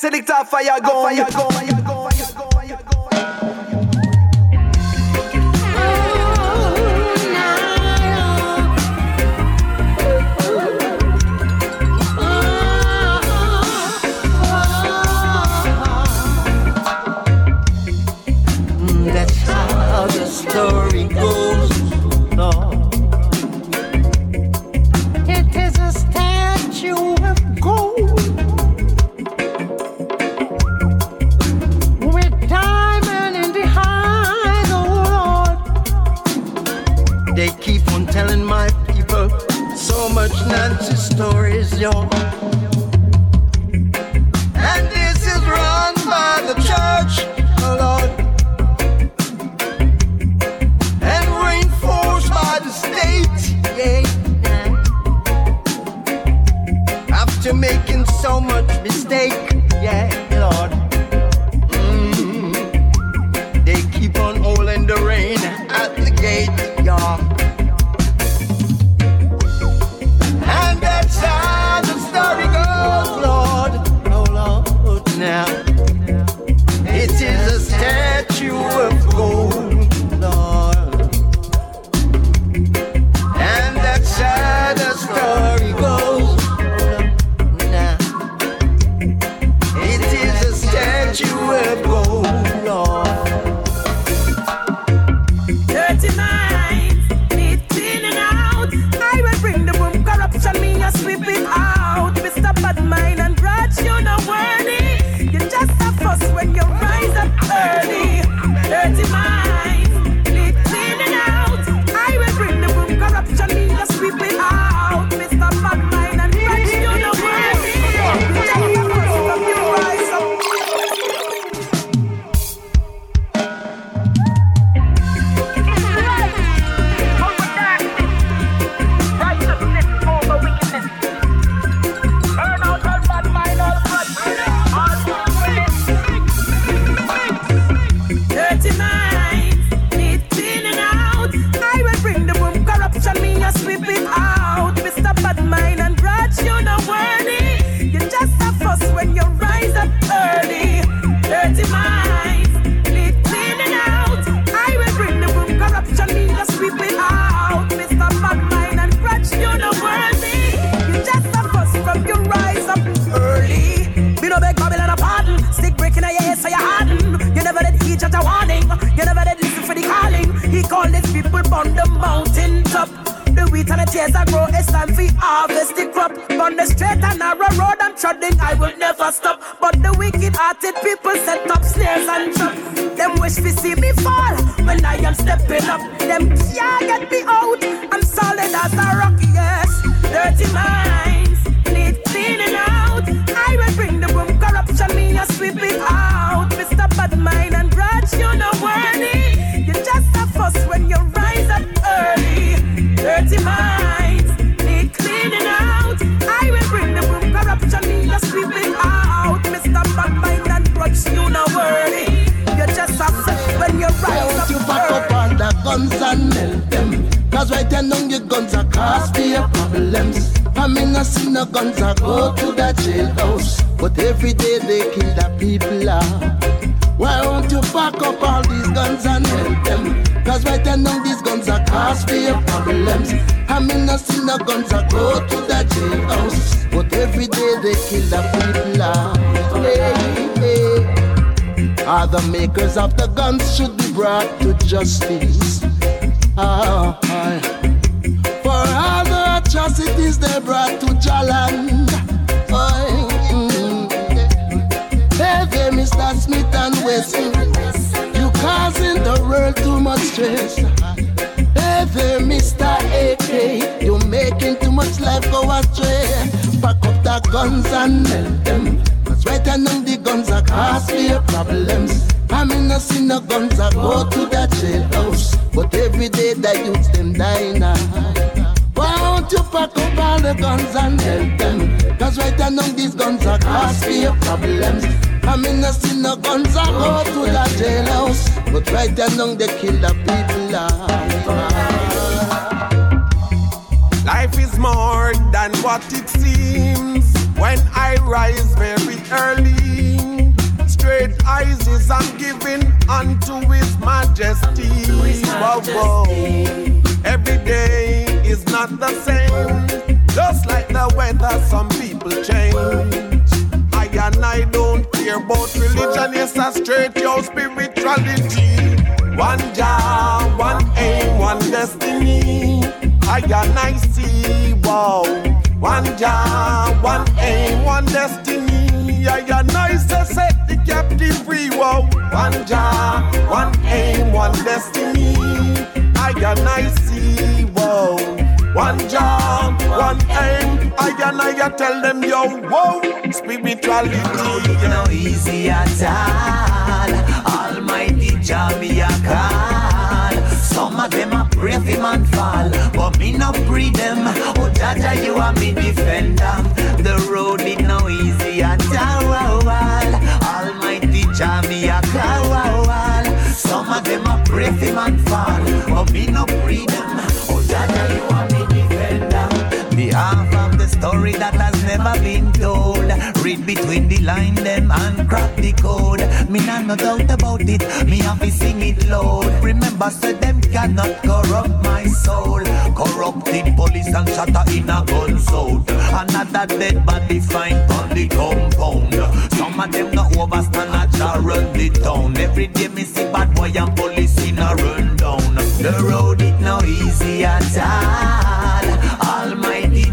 Selector fire Fire gun. Mm, story goes. Stories, y'all, And this is run by the church, oh Lord. And reinforced by the state, yeah. After making so much mistake, yeah, Lord. on the mountain top. The wheat and the tears I grow, it's time for harvest the crop. On the straight and narrow road I'm treading, I will never stop. But the wicked-hearted people set up snares and traps. Them wish to see me fall when and help them. Cause right there none your guns are cause for your problems. I mean I see no guns I go to the jailhouse. But every day they kill the people ah. Why won't you pack up all these guns and help them? Cause right there none these guns are cause for your problems. I mean I see no guns I go to the jailhouse. But every day they kill the people ah. Hey, hey. Other makers of the guns should be brought to justice. actress. Heavy Mr. AK, you're making too much life go astray. Pack up the guns and melt them. That's right now the guns are cause problems. I'm no see no guns, I go to the jailhouse. But every day that you them dying now. Why don't you pack up all the guns and help them? Cause right now these guns are cause problems. I'm no see no guns, I go to the but right along they kill the people life. Life is more than what it seems. When I rise very early, straight eyes is I'm giving unto His Majesty. His majesty. Every day is not the same. Just like the weather, some people change. I and I don't care about religion. It's a straight your spirit spirituality. One job, one aim, one destiny. I and I see, wow. One job, one aim, one destiny. I and I set the captive free, wow. One job, one aim, one destiny. I and I see, wow. One job. I tell them, yo, whoa, spirituality. No easy at all. Almighty Jah me a call. Some of them a pray fi man fall, but me no pray them. Oh Jaja, you are me defender. The road is no easy at all. Almighty Jah me a call. Some of them a pray fi man fall, but me no pray them. Story that has never been told. Read between the line them and crack the code. Me not no doubt about it. Me have to sing it loud. Remember, said them cannot corrupt my soul. Corrupted police and shatter in a gun zone. Another dead body find on the compound. Some of them not overstand a run the town. Every day me see bad boy and police in a run down. The road it no easy at all.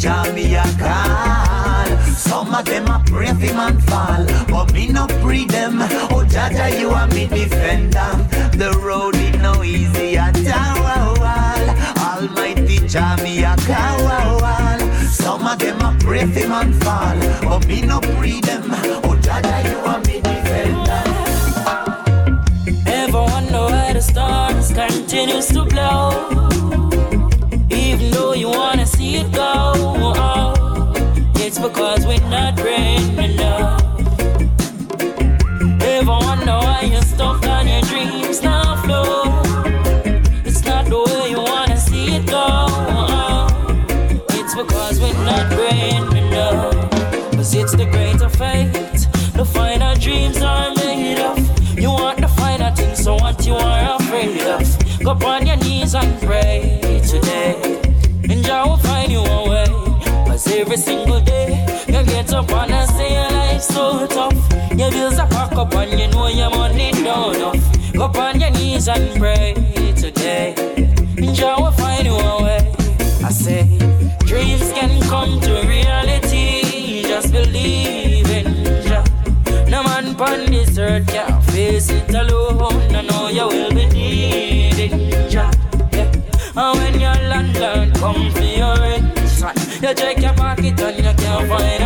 Jah me a call. Some of them a pray fi man fall, but me no pray them. Oh Jaja, you are me defender. The road is no easy at all. Almighty Jah me a call. Some of them a pray fi man fall, but me no pray them. It's because we're not brave enough. Ever wonder why you're stuck on your dreams now flow? It's not the way you wanna see it go. oh, It's because we're not brave enough. Cause it's the greater fate. The final dreams are made of. You want the finer things, so what you are afraid of. Go on your knees and pray up and I say your life's so tough. Your bills are packed up and you know your money don't enough. Go on your knees and pray today. Jah will find you a way. I say, dreams can come to reality. Just believe in Jah. No man pon this earth can face it alone. I know you will be needing Jah. And when your landlord come for your rent, you check your pocket and you can't find